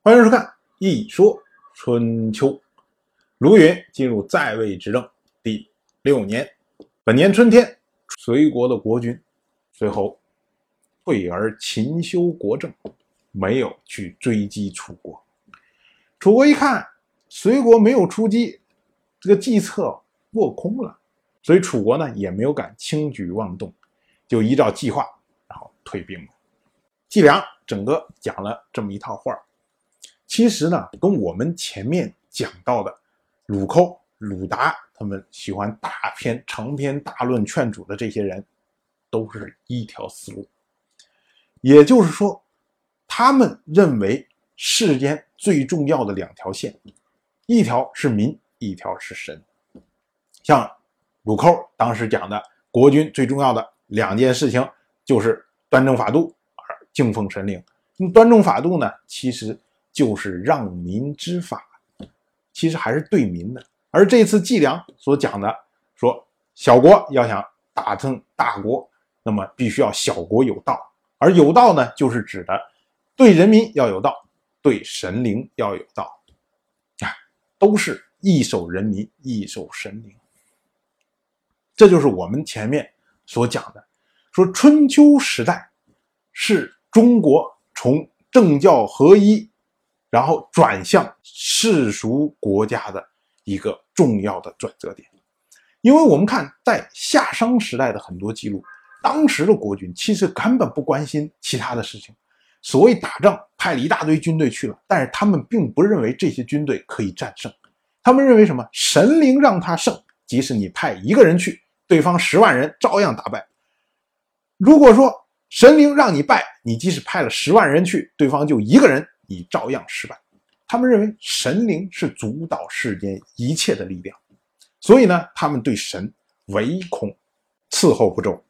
欢迎收看《一说春秋》。卢云进入在位执政第六年，本年春天，隋国的国君随后退而勤修国政，没有去追击楚国。楚国一看隋国没有出击，这个计策落空了，所以楚国呢也没有敢轻举妄动，就依照计划，然后退兵了。季梁整个讲了这么一套话其实呢，跟我们前面讲到的鲁寇、鲁达他们喜欢大篇长篇大论劝主的这些人，都是一条思路。也就是说，他们认为世间最重要的两条线，一条是民，一条是神。像鲁寇当时讲的，国君最重要的两件事情就是端正法度而。敬奉神灵，那端正法度呢，其实就是让民知法，其实还是对民的。而这次季梁所讲的，说小国要想打成大国，那么必须要小国有道，而有道呢，就是指的对人民要有道，对神灵要有道，啊，都是一守人民，一守神灵。这就是我们前面所讲的，说春秋时代是。中国从政教合一，然后转向世俗国家的一个重要的转折点，因为我们看在夏商时代的很多记录，当时的国君其实根本不关心其他的事情，所谓打仗派了一大堆军队去了，但是他们并不认为这些军队可以战胜，他们认为什么？神灵让他胜，即使你派一个人去，对方十万人照样打败。如果说，神灵让你败，你即使派了十万人去，对方就一个人，已照样失败。他们认为神灵是主导世间一切的力量，所以呢，他们对神唯恐伺候不周。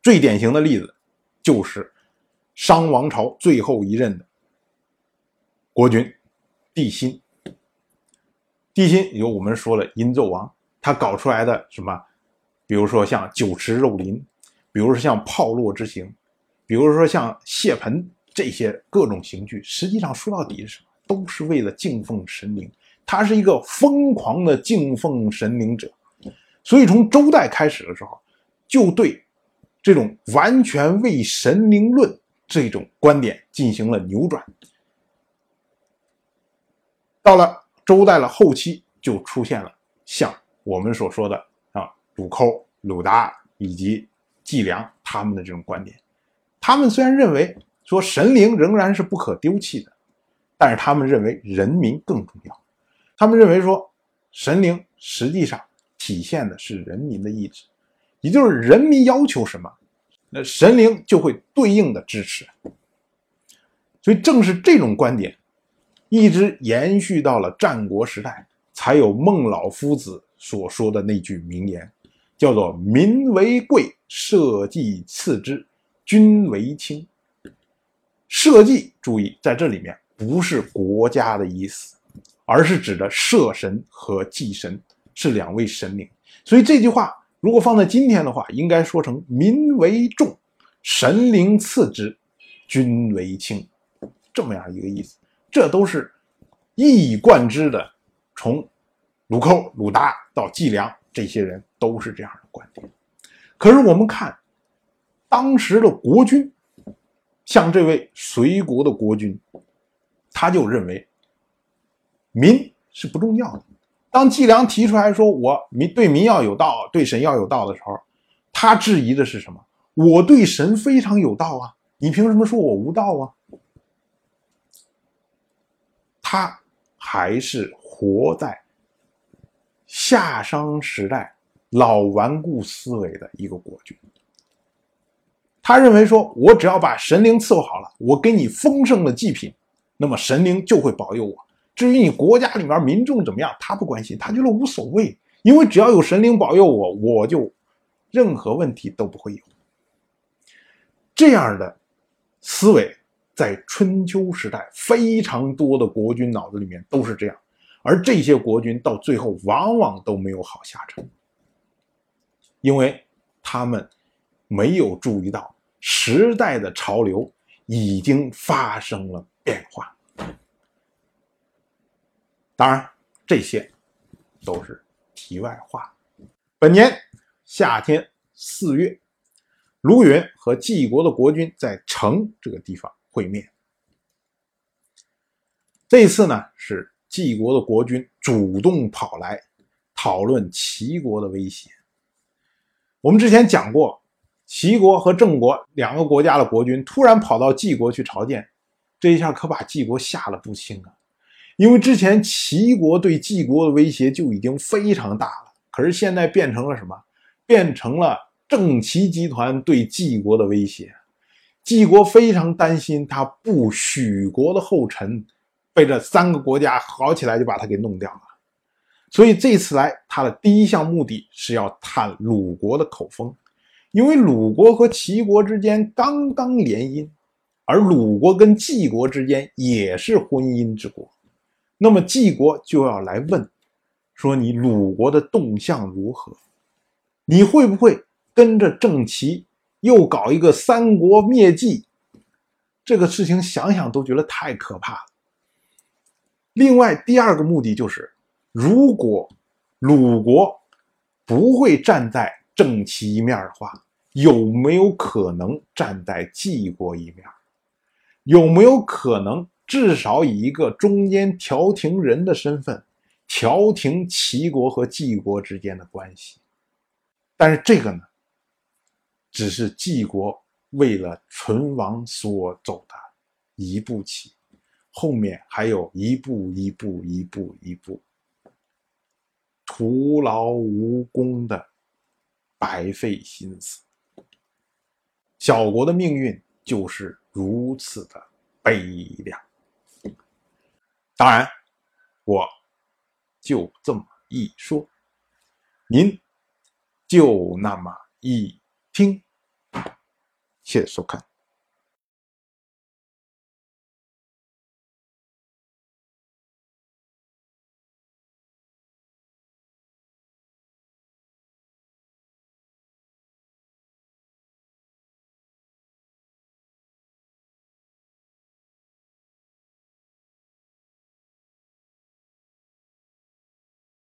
最典型的例子就是商王朝最后一任的国君帝辛。帝辛有我们说了殷纣王，他搞出来的什么，比如说像酒池肉林。比如说像炮烙之刑，比如说像谢盆这些各种刑具，实际上说到底是什么？都是为了敬奉神灵。他是一个疯狂的敬奉神灵者，所以从周代开始的时候，就对这种完全为神灵论这种观点进行了扭转。到了周代的后期，就出现了像我们所说的啊鲁寇、鲁达以及。计量他们的这种观点，他们虽然认为说神灵仍然是不可丢弃的，但是他们认为人民更重要。他们认为说神灵实际上体现的是人民的意志，也就是人民要求什么，那神灵就会对应的支持。所以正是这种观点，一直延续到了战国时代，才有孟老夫子所说的那句名言。叫做民为贵，社稷次之，君为轻。社稷，注意在这里面不是国家的意思，而是指的社神和祭神是两位神灵。所以这句话如果放在今天的话，应该说成民为重，神灵次之，君为轻，这么样一个意思。这都是一以贯之的，从鲁寇、鲁达到季梁。这些人都是这样的观点，可是我们看当时的国君，像这位隋国的国君，他就认为民是不重要的。当季梁提出来说我民对民要有道，对神要有道的时候，他质疑的是什么？我对神非常有道啊，你凭什么说我无道啊？他还是活在。夏商时代老顽固思维的一个国君，他认为说，我只要把神灵伺候好了，我给你丰盛的祭品，那么神灵就会保佑我。至于你国家里面民众怎么样，他不关心，他觉得无所谓，因为只要有神灵保佑我，我就任何问题都不会有。这样的思维在春秋时代非常多的国君脑子里面都是这样。而这些国君到最后往往都没有好下场，因为他们没有注意到时代的潮流已经发生了变化。当然，这些都是题外话。本年夏天四月，卢云和晋国的国君在城这个地方会面。这次呢，是晋国的国君主动跑来讨论齐国的威胁。我们之前讲过，齐国和郑国两个国家的国君突然跑到晋国去朝见，这一下可把晋国吓了不轻啊！因为之前齐国对晋国的威胁就已经非常大了。可是现在变成了什么？变成了郑齐集团对晋国的威胁。晋国非常担心他不许国的后尘被这三个国家好起来就把他给弄掉了。所以这次来，他的第一项目的是要探鲁国的口风，因为鲁国和齐国之间刚刚联姻，而鲁国跟晋国之间也是婚姻之国，那么晋国就要来问。说你鲁国的动向如何？你会不会跟着郑齐又搞一个三国灭晋？这个事情想想都觉得太可怕了。另外，第二个目的就是，如果鲁国不会站在正齐一面的话，有没有可能站在晋国一面？有没有可能至少以一个中间调停人的身份？调停齐国和晋国之间的关系，但是这个呢，只是晋国为了存亡所走的一步棋，后面还有一步一步一步一步徒劳无功的白费心思。小国的命运就是如此的悲凉。当然，我。就这么一说，您就那么一听，谢谢收看。